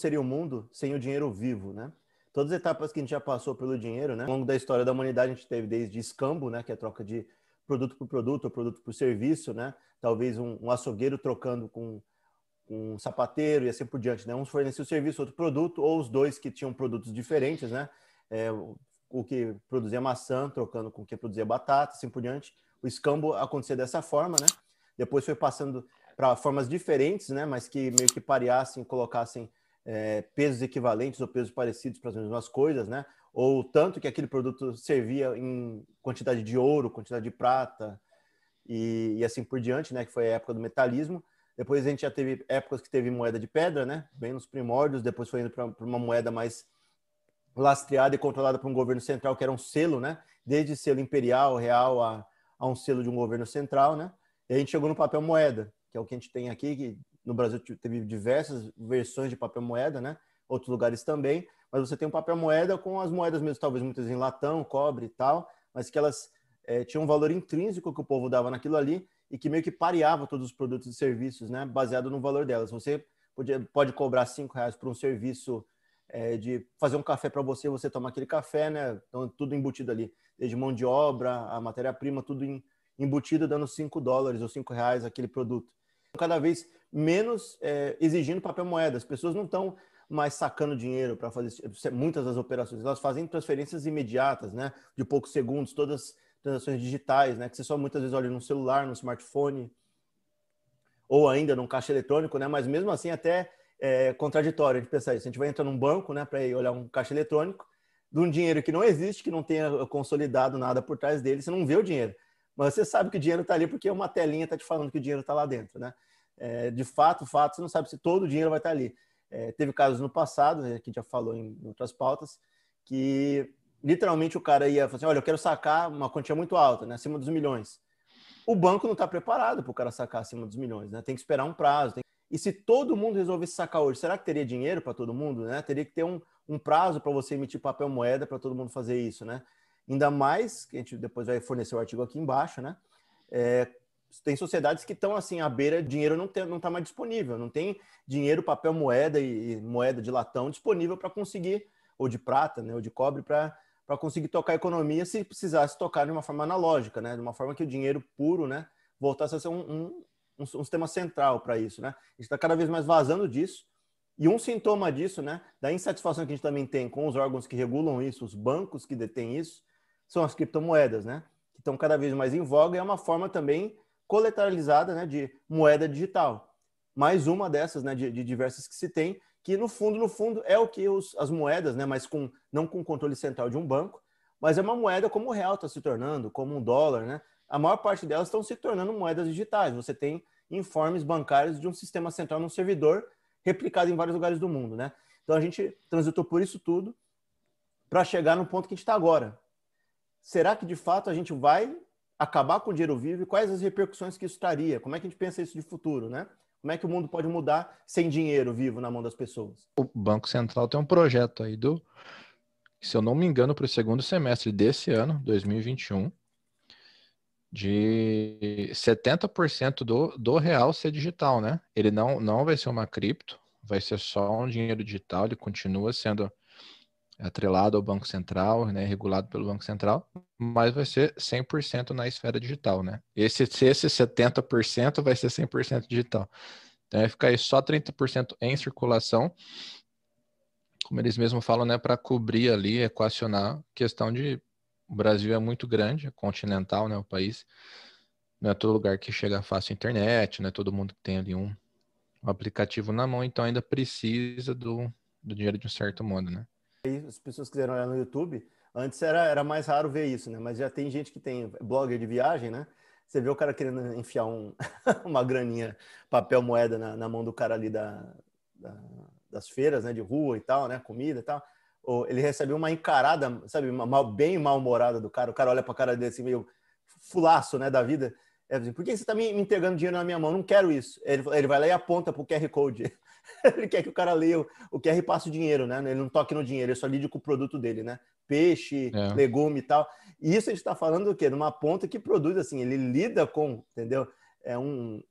seria o mundo sem o dinheiro vivo, né? Todas as etapas que a gente já passou pelo dinheiro, né? Ao longo da história da humanidade, a gente teve desde escambo, né? Que é a troca de produto por produto ou produto por serviço, né? Talvez um, um açougueiro trocando com um sapateiro e assim por diante, né? Uns forneciam serviço, outro produto, ou os dois que tinham produtos diferentes, né? É, o que produzia maçã trocando com o que produzia batata, assim por diante. O escambo acontecia dessa forma, né? Depois foi passando para formas diferentes, né? Mas que meio que pareassem, colocassem é, pesos equivalentes ou pesos parecidos para as mesmas coisas, né? Ou tanto que aquele produto servia em quantidade de ouro, quantidade de prata e, e assim por diante, né? Que foi a época do metalismo. Depois a gente já teve épocas que teve moeda de pedra, né? Bem nos primórdios. Depois foi indo para uma moeda mais lastreada e controlada por um governo central, que era um selo, né? Desde selo imperial, real, a, a um selo de um governo central, né? E a gente chegou no papel moeda, que é o que a gente tem aqui, que no Brasil teve diversas versões de papel moeda, né? Outros lugares também, mas você tem um papel moeda com as moedas mesmo, talvez muitas em latão, cobre e tal, mas que elas é, tinham um valor intrínseco que o povo dava naquilo ali e que meio que pareava todos os produtos e serviços, né? Baseado no valor delas. Você podia, pode cobrar cinco reais por um serviço é, de fazer um café para você, você toma aquele café, né? Então, tudo embutido ali, desde mão de obra, a matéria-prima, tudo em, embutido, dando 5 dólares ou 5 reais aquele produto. Cada vez menos é, exigindo papel moeda. As pessoas não estão mais sacando dinheiro para fazer muitas das operações. Elas fazem transferências imediatas, né? De poucos segundos, todas transações digitais, né? Que você só muitas vezes olha no celular, no smartphone, ou ainda num caixa eletrônico, né? Mas mesmo assim, até é contraditório a gente pensar isso. A gente vai entrar num banco, né, para ir olhar um caixa eletrônico, de um dinheiro que não existe, que não tenha consolidado nada por trás dele, você não vê o dinheiro. Mas você sabe que o dinheiro está ali porque uma telinha está te falando que o dinheiro está lá dentro, né? É, de fato, fato, você não sabe se todo o dinheiro vai estar tá ali. É, teve casos no passado, né, que já falou em outras pautas, que literalmente o cara ia falar assim, olha, eu quero sacar uma quantia muito alta, né, acima dos milhões. O banco não está preparado para o cara sacar acima dos milhões, né? Tem que esperar um prazo, tem e se todo mundo resolvesse sacar hoje, será que teria dinheiro para todo mundo? Né? Teria que ter um, um prazo para você emitir papel moeda para todo mundo fazer isso, né? Ainda mais, que a gente depois vai fornecer o artigo aqui embaixo, né? É, tem sociedades que estão assim à beira, dinheiro não está não tá mais disponível, não tem dinheiro, papel moeda e, e moeda de latão disponível para conseguir, ou de prata, né, ou de cobre, para conseguir tocar a economia se precisasse tocar de uma forma analógica, né, de uma forma que o dinheiro puro né, voltasse a ser um, um, um, um sistema central para isso, né? A gente está cada vez mais vazando disso. E um sintoma disso, né, da insatisfação que a gente também tem com os órgãos que regulam isso, os bancos que detêm isso, são as criptomoedas, né? Que estão cada vez mais em voga e é uma forma também colateralizada, né, de moeda digital. Mais uma dessas, né, de, de diversas que se tem, que no fundo, no fundo, é o que os, as moedas, né, mas com não com controle central de um banco, mas é uma moeda como o real está se tornando, como um dólar, né? A maior parte delas estão se tornando moedas digitais. Você tem informes bancários de um sistema central num servidor replicado em vários lugares do mundo, né? Então a gente transitou por isso tudo para chegar no ponto que a gente está agora. Será que de fato a gente vai acabar com o dinheiro vivo e quais as repercussões que isso traria? Como é que a gente pensa isso de futuro, né? Como é que o mundo pode mudar sem dinheiro vivo na mão das pessoas? O Banco Central tem um projeto aí do, se eu não me engano, para o segundo semestre desse ano, 2021, de 70% do, do real ser digital, né? Ele não, não vai ser uma cripto, vai ser só um dinheiro digital, ele continua sendo atrelado ao Banco Central, né, regulado pelo Banco Central, mas vai ser 100% na esfera digital, né? Esse, esse 70% vai ser 100% digital. Então vai ficar aí só 30% em circulação, como eles mesmos falam, né, para cobrir ali, equacionar questão de o Brasil é muito grande, é continental, né, o país. Não é todo lugar que chega fácil a internet, não é todo mundo que tem ali um, um aplicativo na mão, então ainda precisa do, do dinheiro de um certo modo, né? E as pessoas quiseram olhar no YouTube, antes era, era mais raro ver isso, né? Mas já tem gente que tem blogger de viagem, né? Você vê o cara querendo enfiar um, uma graninha, papel moeda na, na mão do cara ali da, da, das feiras, né? De rua e tal, né? Comida e tal ou ele recebe uma encarada, sabe, uma, bem mal-humorada do cara, o cara olha para a cara dele assim, meio fulaço, né, da vida. É assim, por que você está me, entregando dinheiro na minha mão? Não quero isso. Ele, ele vai lá e aponta para o QR Code. ele quer que o cara leia o, o QR e passe o dinheiro, né? Ele não toque no dinheiro, ele só lide com o produto dele, né? Peixe, é. legume e tal. E isso a gente está falando do quê? Numa ponta que produz, assim, ele lida com, entendeu? É um...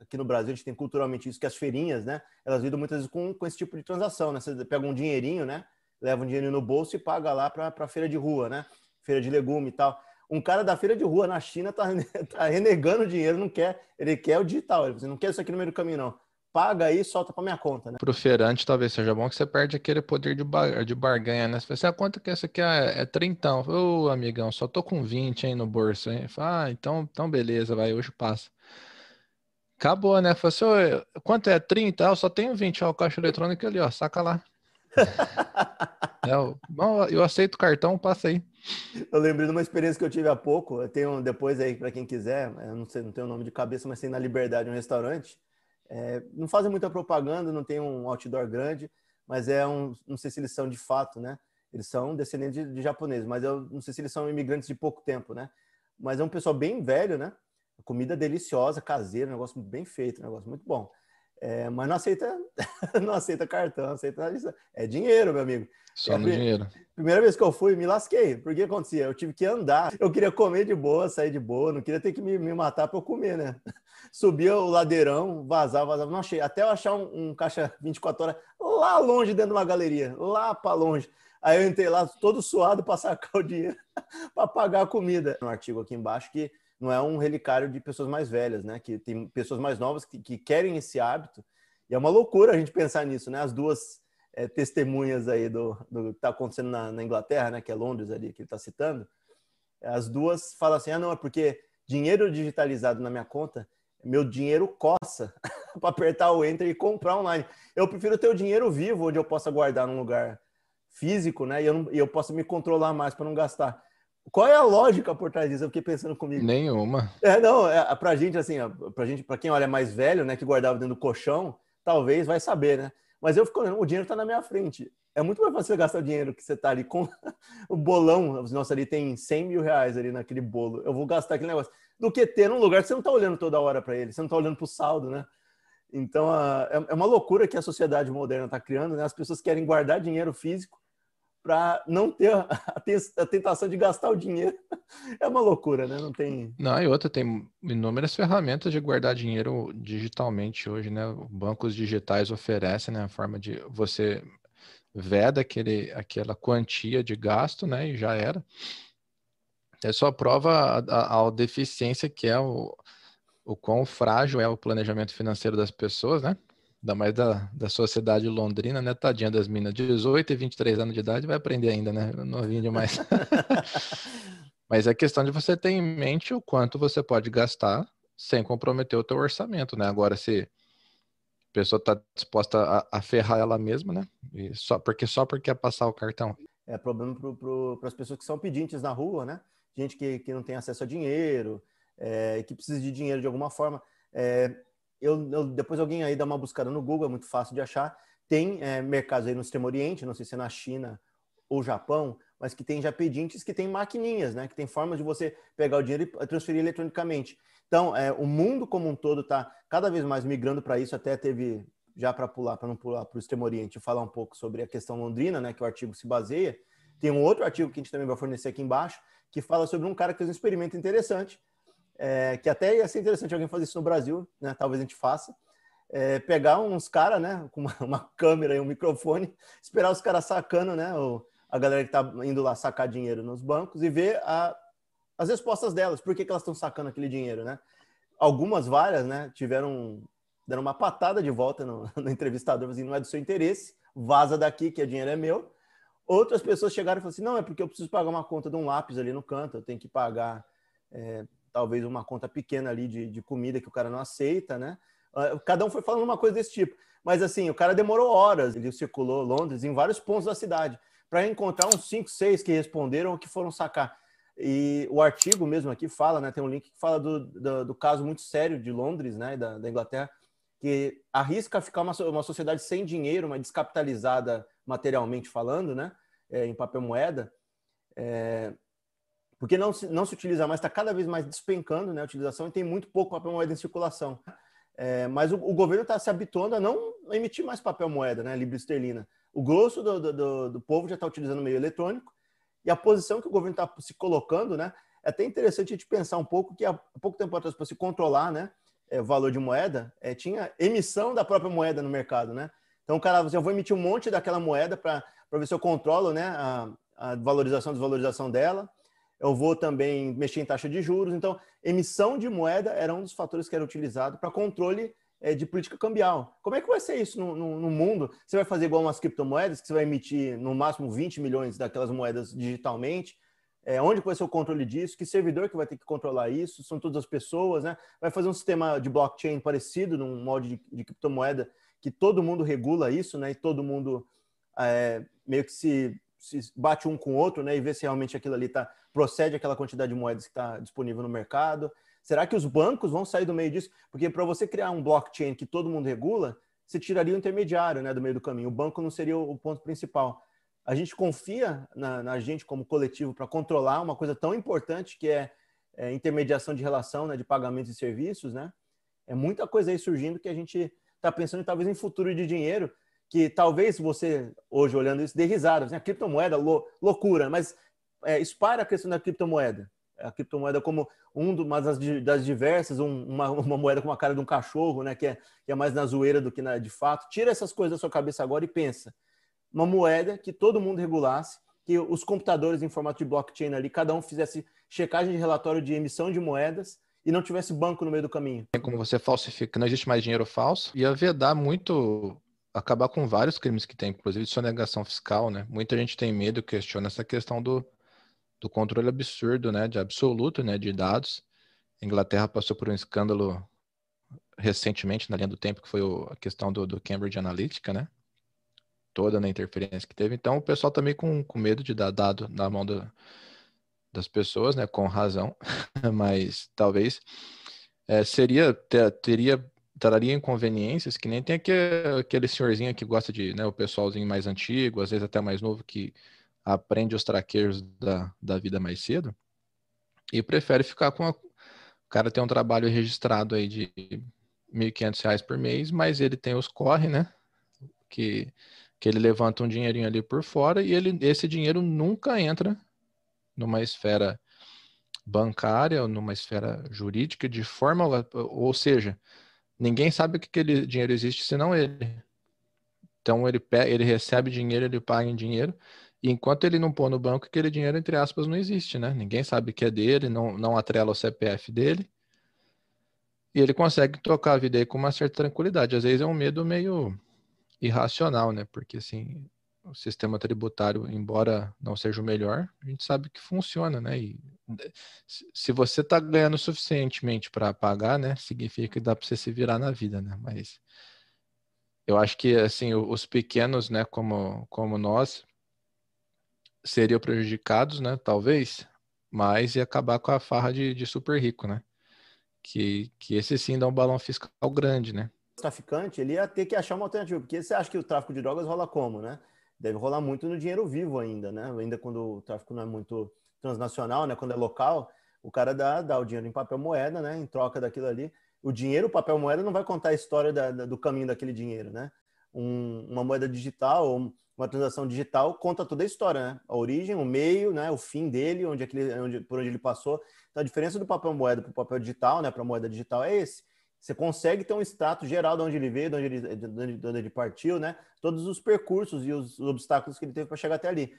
aqui no Brasil a gente tem culturalmente isso, que as feirinhas, né? Elas lidam muitas vezes com, com esse tipo de transação, né? Você pega um dinheirinho, né? Leva um dinheirinho no bolso e paga lá para a feira de rua, né? Feira de legume e tal. Um cara da feira de rua na China tá, tá renegando dinheiro, não quer, ele quer o digital, ele não quer isso aqui no meio do caminho, não paga aí e solta para minha conta, né? Pro feirante talvez seja bom que você perde aquele poder de, bar... de barganha, né? Você fala assim, ah, quanto que essa aqui é, é 30? Ô, oh, amigão, só tô com 20 aí no bolso, hein? Fala, ah, então, então beleza, vai, hoje passa. Acabou, né? Falei assim, quanto é? 30? Ah, eu só tenho 20, ó, o caixa eletrônico ali, ó, saca lá. é, eu, eu aceito cartão, passa aí. Eu lembrei de uma experiência que eu tive há pouco. Eu tenho depois aí para quem quiser, eu não sei, não tenho o nome de cabeça, mas tem na Liberdade um restaurante é, não fazem muita propaganda, não tem um outdoor grande, mas é um. Não sei se eles são de fato, né? Eles são descendentes de, de japoneses, mas eu não sei se eles são imigrantes de pouco tempo, né? Mas é um pessoal bem velho, né? Comida deliciosa, caseira, negócio bem feito, negócio muito bom. É, mas não aceita, não aceita cartão, aceita É dinheiro, meu amigo. Só é, no dinheiro. Primeira vez que eu fui, me lasquei. Por que acontecia? Eu tive que andar. Eu queria comer de boa, sair de boa, não queria ter que me, me matar para eu comer, né? Subia o ladeirão, vazava, vazava. Não achei. Até eu achar um, um caixa 24 horas lá longe dentro de uma galeria, lá para longe. Aí eu entrei lá todo suado para sacar o dinheiro para pagar a comida. Um artigo aqui embaixo que não é um relicário de pessoas mais velhas, né? Que tem pessoas mais novas que, que querem esse hábito. E é uma loucura a gente pensar nisso, né? As duas é, testemunhas aí do, do que está acontecendo na, na, Inglaterra, né? Que é Londres ali, que ele está citando. As duas falam assim: ah, não, é porque dinheiro digitalizado na minha conta, meu dinheiro coça para apertar o enter e comprar online. Eu prefiro ter o dinheiro vivo, onde eu possa guardar num lugar físico, né? E eu, não, e eu posso me controlar mais para não gastar. Qual é a lógica por trás disso? Eu fiquei pensando comigo. Nenhuma. É, não, é, pra gente, assim, pra gente, pra quem olha mais velho, né, que guardava dentro do colchão, talvez vai saber, né? Mas eu fico olhando, o dinheiro tá na minha frente. É muito mais fácil você gastar o dinheiro que você tá ali com o bolão. Nossa, ali tem 100 mil reais ali naquele bolo. Eu vou gastar aquele negócio. Do que ter num lugar que você não tá olhando toda hora para ele, você não tá olhando pro saldo, né? Então, é, é uma loucura que a sociedade moderna está criando, né? As pessoas querem guardar dinheiro físico para não ter a tentação de gastar o dinheiro. É uma loucura, né? Não tem. Não, e outra, tem inúmeras ferramentas de guardar dinheiro digitalmente hoje, né? Bancos digitais oferecem né, a forma de você veda aquele, aquela quantia de gasto, né? E já era. É só prova a, a, deficiência que é o, o quão frágil é o planejamento financeiro das pessoas, né? Ainda mais da, da sociedade londrina, né? Tadinha das minas, 18 e 23 anos de idade, vai aprender ainda, né? Novinho demais. Mas é questão de você ter em mente o quanto você pode gastar sem comprometer o teu orçamento, né? Agora, se a pessoa está disposta a, a, ferrar ela mesma, né? E só porque só porque quer passar o cartão. É problema para as pessoas que são pedintes na rua, né? Gente que, que não tem acesso a dinheiro, é, que precisa de dinheiro de alguma forma. É, eu, eu, depois alguém aí dá uma buscada no Google, é muito fácil de achar. Tem é, mercados aí no Extremo Oriente, não sei se é na China ou Japão, mas que tem já pedintes que tem maquininhas, né? Que tem formas de você pegar o dinheiro e transferir eletronicamente. Então, é, o mundo como um todo está cada vez mais migrando para isso. Até teve, já para pular, para não pular para o Extremo Oriente, falar um pouco sobre a questão londrina, né? Que o artigo se baseia. Tem um outro artigo que a gente também vai fornecer aqui embaixo, que fala sobre um cara que fez um experimento interessante, é, que até ia ser interessante alguém fazer isso no Brasil, né? Talvez a gente faça. É, pegar uns caras, né, com uma, uma, câmera e um microfone, esperar os caras sacando, né, o, a galera que tá indo lá sacar dinheiro nos bancos e ver a, as respostas delas, por que, que elas estão sacando aquele dinheiro, né? Algumas, várias, né, tiveram, deram uma patada de volta no, no entrevistador, assim, não é do seu interesse, vaza daqui que o dinheiro é meu. Outras pessoas chegaram e falaram assim, não, é porque eu preciso pagar uma conta de um lápis ali no canto, eu tenho que pagar é, talvez uma conta pequena ali de, de comida que o cara não aceita, né? Ah, cada um foi falando uma coisa desse tipo. Mas assim, o cara demorou horas, ele circulou Londres em vários pontos da cidade para encontrar uns 5, 6 que responderam ou que foram sacar. E o artigo mesmo aqui fala, né? Tem um link que fala do, do, do caso muito sério de Londres, né? Da, da Inglaterra, que arrisca ficar uma, uma sociedade sem dinheiro, uma descapitalizada materialmente falando, né? É, em papel moeda. É, porque não se, não se utiliza mais, está cada vez mais despencando né, a utilização e tem muito pouco papel moeda em circulação. É, mas o, o governo está se habituando a não emitir mais papel moeda, né, libra esterlina. O grosso do, do, do povo já está utilizando meio eletrônico e a posição que o governo está se colocando, né, é até interessante a gente pensar um pouco que há pouco tempo atrás, para se controlar, né, é, valor de moeda, é, tinha emissão da própria moeda no mercado, né? Então o cara, assim, eu vou emitir um monte daquela moeda para ver se eu controlo, né, a, a valorização, desvalorização dela. Eu vou também mexer em taxa de juros. Então, emissão de moeda era um dos fatores que era utilizado para controle é, de política cambial. Como é que vai ser isso no, no, no, mundo? Você vai fazer igual umas criptomoedas, que você vai emitir no máximo 20 milhões daquelas moedas digitalmente? É, onde vai ser o controle disso? Que servidor que vai ter que controlar isso? São todas as pessoas, né? Vai fazer um sistema de blockchain parecido num molde de, de criptomoeda que todo mundo regula isso, né? E todo mundo é, meio que se, se, bate um com o outro, né? E vê se realmente aquilo ali tá, procede aquela quantidade de moedas que está disponível no mercado. Será que os bancos vão sair do meio disso? Porque para você criar um blockchain que todo mundo regula, você tiraria o intermediário né, do meio do caminho. O banco não seria o ponto principal. A gente confia na, na gente como coletivo para controlar uma coisa tão importante que é, é, intermediação de relação, né, de pagamentos e serviços, né? É muita coisa aí surgindo que a gente está pensando talvez em futuro de dinheiro, que talvez você, hoje olhando isso, dê risada. Assim, a criptomoeda, loucura, mas é, espalha a questão da criptomoeda a criptomoeda como um uma das, das diversas, um, uma, uma, moeda com a cara de um cachorro, né? Que é, que é mais na zoeira do que na, de fato. Tira essas coisas da sua cabeça agora e pensa. Uma moeda que todo mundo regulasse, que os computadores em formato de blockchain ali, cada um fizesse checagem de relatório de emissão de moedas e não tivesse banco no meio do caminho. É como você falsifica, não existe mais dinheiro falso. Ia vedar muito acabar com vários crimes que tem, inclusive de sonegação fiscal, né? Muita gente tem medo, questiona essa questão do, do controle absurdo, né, de absoluto, né, de dados. A Inglaterra passou por um escândalo recentemente na linha do tempo que foi o, a questão do, do, Cambridge Analytica, né? Toda na interferência que teve. Então o pessoal também tá com, com medo de dar dado na mão do, das pessoas, né? Com razão, mas talvez é, seria ter, teria traria inconveniências que nem tem aquele, aquele senhorzinho que gosta de, né? O pessoalzinho mais antigo, às vezes até mais novo que aprende os traqueiros da, da vida mais cedo e prefere ficar com a... o cara tem um trabalho registrado aí de R$ 1.500 por mês, mas ele tem os corre, né? Que, que ele levanta um dinheirinho ali por fora e ele, esse dinheiro nunca entra numa esfera bancária ou numa esfera jurídica de forma, ou seja, ninguém sabe que aquele dinheiro existe senão ele. Então ele, ele recebe dinheiro, ele paga em dinheiro e enquanto ele não pôr no banco, aquele dinheiro, entre aspas, não existe, né? Ninguém sabe que é dele, não, não atrela o CPF dele. E ele consegue tocar a vida aí com uma certa tranquilidade. Às vezes é um medo meio irracional, né? Porque, assim, o sistema tributário, embora não seja o melhor, a gente sabe que funciona, né? E se você está ganhando suficientemente para pagar, né? Significa que dá para você se virar na vida, né? Mas eu acho que, assim, os pequenos, né? Como, como nós, seriam prejudicados, né? Talvez, mas ia acabar com a farra de, de super rico, né? Que, que esse sim dá um balão fiscal grande, né? O traficante, ele ia ter que achar uma alternativa, porque você acha que o tráfico de drogas rola como, né? Deve rolar muito no dinheiro vivo ainda, né? Ainda quando o tráfico não é muito transnacional, né? Quando é local, o cara dá, dá o dinheiro em papel moeda, né? Em troca daquilo ali. O dinheiro, o papel moeda, não vai contar a história da, da, do caminho daquele dinheiro, né? Um, uma moeda digital ou uma transação digital conta toda a história, né? A origem, o meio, né? O fim dele, onde, aquele, onde por onde ele passou. Então, a diferença do papel moeda para o papel digital, né? Para a moeda digital é esse. Você consegue ter um status geral de onde ele veio, de onde ele, de onde, de onde ele partiu, né? Todos os percursos e os obstáculos que ele teve para chegar até ali.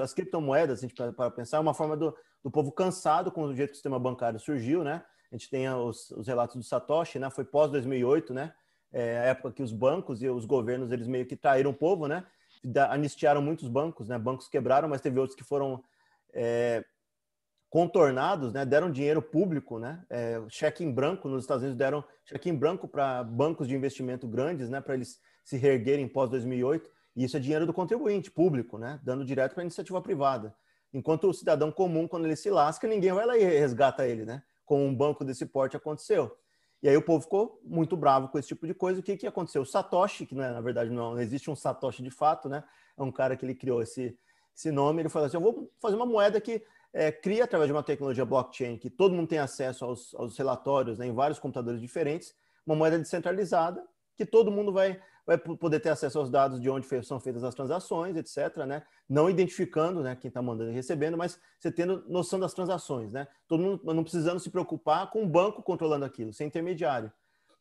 As criptomoedas, a gente para pensar, é uma forma do, do povo cansado com o jeito que o sistema bancário surgiu, né? A gente tem os, os relatos do Satoshi, né? Foi pós 2008, né? É a época que os bancos e os governos eles meio que traíram o povo, né? anistiaram muitos bancos, né? Bancos quebraram, mas teve outros que foram é, contornados, né? Deram dinheiro público, né? É, cheque em branco nos Estados Unidos deram cheque em branco para bancos de investimento grandes, né? Para eles se reerguerem pós 2008. E isso é dinheiro do contribuinte público, né? Dando direto para a iniciativa privada. Enquanto o cidadão comum, quando ele se lasca, ninguém vai lá e resgata ele, né? Com um banco desse porte aconteceu. E aí o povo ficou muito bravo com esse tipo de coisa. O que, que aconteceu? O Satoshi, que não é, na verdade não, não, existe um Satoshi de fato, né? É um cara que ele criou esse, esse nome. Ele falou assim: eu vou fazer uma moeda que é, cria através de uma tecnologia blockchain, que todo mundo tem acesso aos, aos relatórios né, em vários computadores diferentes, uma moeda descentralizada, que todo mundo vai vai poder ter acesso aos dados de onde são feitas as transações, etc., né? Não identificando, né, quem está mandando e recebendo, mas você tendo noção das transações, né? Todo mundo não precisando se preocupar com o banco controlando aquilo, sem intermediário.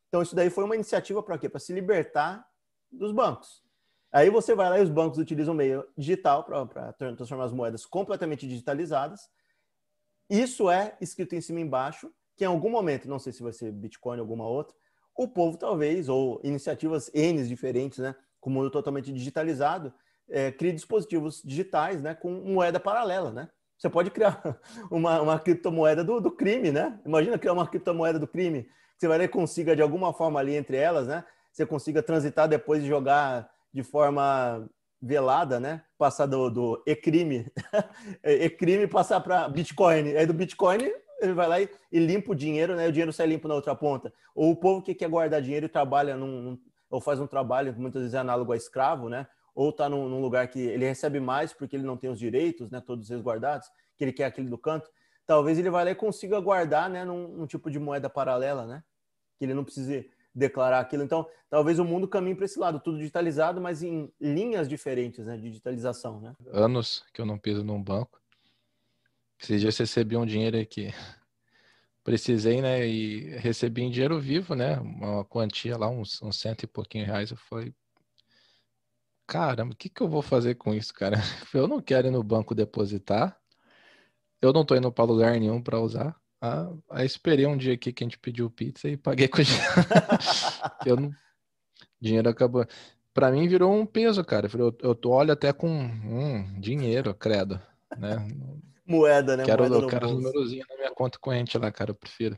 Então, isso daí foi uma iniciativa para quê? Para se libertar dos bancos. Aí você vai lá e os bancos utilizam o meio digital para transformar as moedas completamente digitalizadas. Isso é escrito em cima e embaixo, que em algum momento, não sei se vai ser Bitcoin ou alguma outra, o povo talvez, ou iniciativas N diferentes, né, com o mundo totalmente digitalizado, é, crie dispositivos digitais né, com moeda paralela, né? Você pode criar uma, uma criptomoeda do, do crime, né? Imagina criar uma criptomoeda do crime, você vai consiga de alguma forma ali entre elas, né? Você consiga transitar depois e jogar de forma velada, né? Passar do, do e-crime, e-crime passar para Bitcoin. Aí do Bitcoin ele vai lá e, e, limpa o dinheiro, né? O dinheiro sai limpo na outra ponta. Ou o povo que quer guardar dinheiro e trabalha num, num ou faz um trabalho muitas vezes é análogo a escravo, né? Ou está num, num, lugar que ele recebe mais porque ele não tem os direitos, né? Todos eles guardados, que ele quer aquele do canto. Talvez ele vai lá e consiga guardar, né? Num, num tipo de moeda paralela, né? Que ele não precise declarar aquilo. Então, talvez o mundo caminhe para esse lado, tudo digitalizado, mas em linhas diferentes, né? De digitalização, né? Anos que eu não piso num banco. Esses dias recebi um dinheiro aqui. Precisei, né? E recebi em dinheiro vivo, né? Uma quantia lá, uns, uns cento e pouquinho reais. Eu falei, caramba, o que, que eu vou fazer com isso, cara? Eu não quero ir no banco depositar. Eu não tô indo para lugar nenhum para usar. Ah, aí esperei um dia aqui que a gente pediu pizza e paguei com dinheiro. eu não... Dinheiro acabou. Para mim virou um peso, cara. Eu, eu olho até com hum, dinheiro, credo, né? Moeda, né? Quero, moeda eu quero os numerozinhos na minha conta corrente lá, cara, eu prefiro.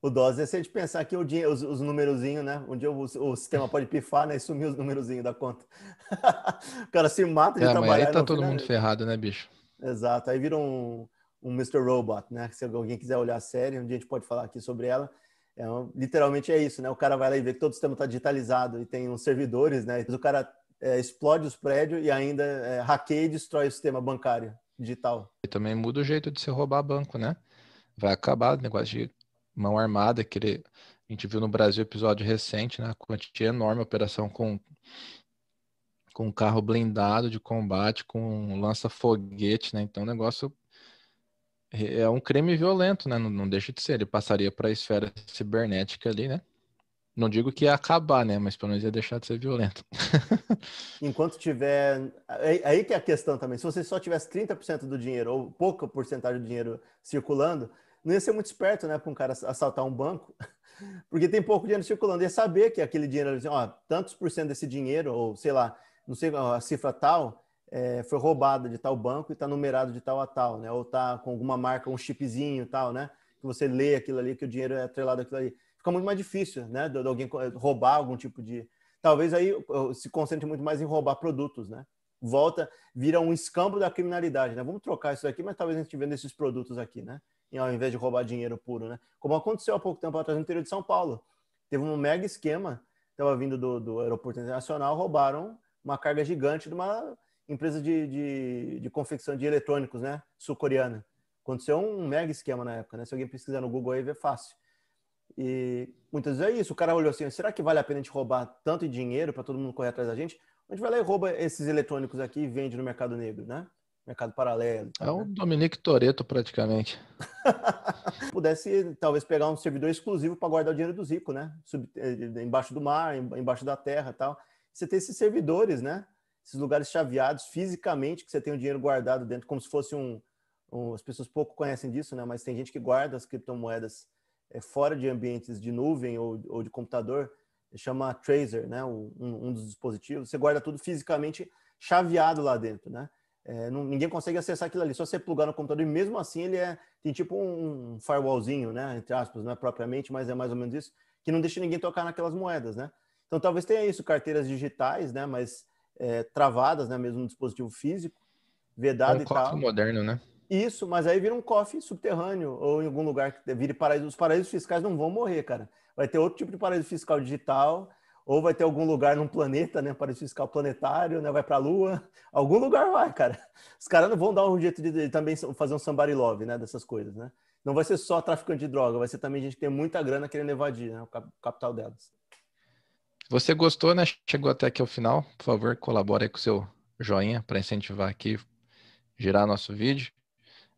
O dose é se a gente pensar que o dinheiro, os, os numerozinhos, né? Um dia o, o, sistema pode pifar, né? E sumir os numerozinhos da conta. o cara se mata de é, trabalhar. Mas aí tá todo final, mundo ferrado, né, bicho? Exato. Aí vira um, um Mr. Robot, né? Se alguém quiser olhar a série, um dia a gente pode falar aqui sobre ela. É, literalmente é isso, né? O cara vai lá e vê que todo o sistema está digitalizado e tem uns servidores, né? O cara é, explode os prédios e ainda é, hackeia e destrói o sistema bancário digital. E também muda o jeito de se roubar banco, né? Vai acabar o negócio de mão armada, que ele, a gente viu no Brasil episódio recente, né? Quantia enorme operação com com carro blindado de combate, com lança-foguete, né? Então o negócio é um crime violento, né? Não, não deixa de ser. Ele passaria para a esfera cibernética ali, né? Não digo que ia acabar, né? Mas pelo menos ia deixar de ser violento. Enquanto tiver. Aí que é a questão também. Se você só tivesse 30% do dinheiro, ou pouca porcentagem do dinheiro circulando, não ia ser muito esperto, né? Para um cara assaltar um banco. Porque tem pouco dinheiro circulando. Ia saber que aquele dinheiro, assim, ó, tantos por cento desse dinheiro, ou sei lá, não sei a cifra tal, é, foi roubada de tal banco e está numerado de tal a tal, né? Ou está com alguma marca, um chipzinho tal, né? Que você lê aquilo ali, que o dinheiro é atrelado àquilo ali fica muito mais difícil, né? De, de alguém roubar algum tipo de. Talvez aí se concentre muito mais em roubar produtos, né? Volta, vira um escambo da criminalidade, né? Vamos trocar isso aqui, mas talvez a gente venda esses produtos aqui, né? E ao invés de roubar dinheiro puro, né? Como aconteceu há pouco tempo atrás no interior de São Paulo. Teve um mega esquema, estava vindo do, do aeroporto internacional, roubaram uma carga gigante de uma empresa de, de, de confecção de eletrônicos, né? Sul-coreana. Aconteceu um mega esquema na época, né? Se alguém pesquisar no Google aí, vê fácil. E muitas vezes é isso. O cara olhou assim: será que vale a pena a gente roubar tanto dinheiro para todo mundo correr atrás da gente? A gente vai lá e rouba esses eletrônicos aqui e vende no mercado negro, né? Mercado paralelo. é o né? Dominique Toreto, praticamente. Pudesse talvez pegar um servidor exclusivo para guardar o dinheiro do Zico, né? Sub, eh, embaixo do mar, embaixo da terra tal. Você tem esses servidores, né? Esses lugares chaveados fisicamente, que você tem o dinheiro guardado dentro, como se fosse um, um. As pessoas pouco conhecem disso, né? Mas tem gente que guarda as criptomoedas fora de ambientes de nuvem ou, ou de computador, chama Tracer, né? Um, um, dos dispositivos. Você guarda tudo fisicamente chaveado lá dentro, né? É, não, ninguém consegue acessar aquilo ali. Só você plugar no computador e mesmo assim ele é tem tipo um firewallzinho, né? Entre aspas, não é propriamente, mas é mais ou menos isso, que não deixa ninguém tocar naquelas moedas, né? Então talvez tenha isso, carteiras digitais, né? Mas é, travadas, né? Mesmo no dispositivo físico, vedado é um e tal. moderno, né? Isso, mas aí vira um cofre subterrâneo ou em algum lugar que vire paraíso. Os paraísos fiscais não vão morrer, cara. Vai ter outro tipo de paraíso fiscal digital, ou vai ter algum lugar num planeta, né? Paraíso fiscal planetário, né? Vai para a Lua. Algum lugar vai, cara. Os caras não vão dar um jeito de, de, também fazer um somebody love, né? Dessas coisas, né? Não vai ser só traficante de droga, vai ser também gente que tem muita grana querendo evadir, né? O capital delas. Você gostou, né? Chegou até aqui ao final. Por favor, colabore com o seu joinha para incentivar aqui, girar nosso vídeo.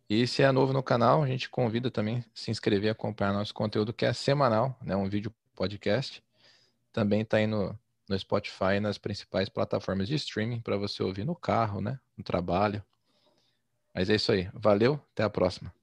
E se é novo no canal, a gente convida também se inscrever, acompanhar nosso conteúdo que é semanal, né? Um vídeo podcast. Também está aí no, no Spotify e nas principais plataformas de streaming para você ouvir no carro, né? No trabalho. Mas é isso aí. Valeu, até a próxima.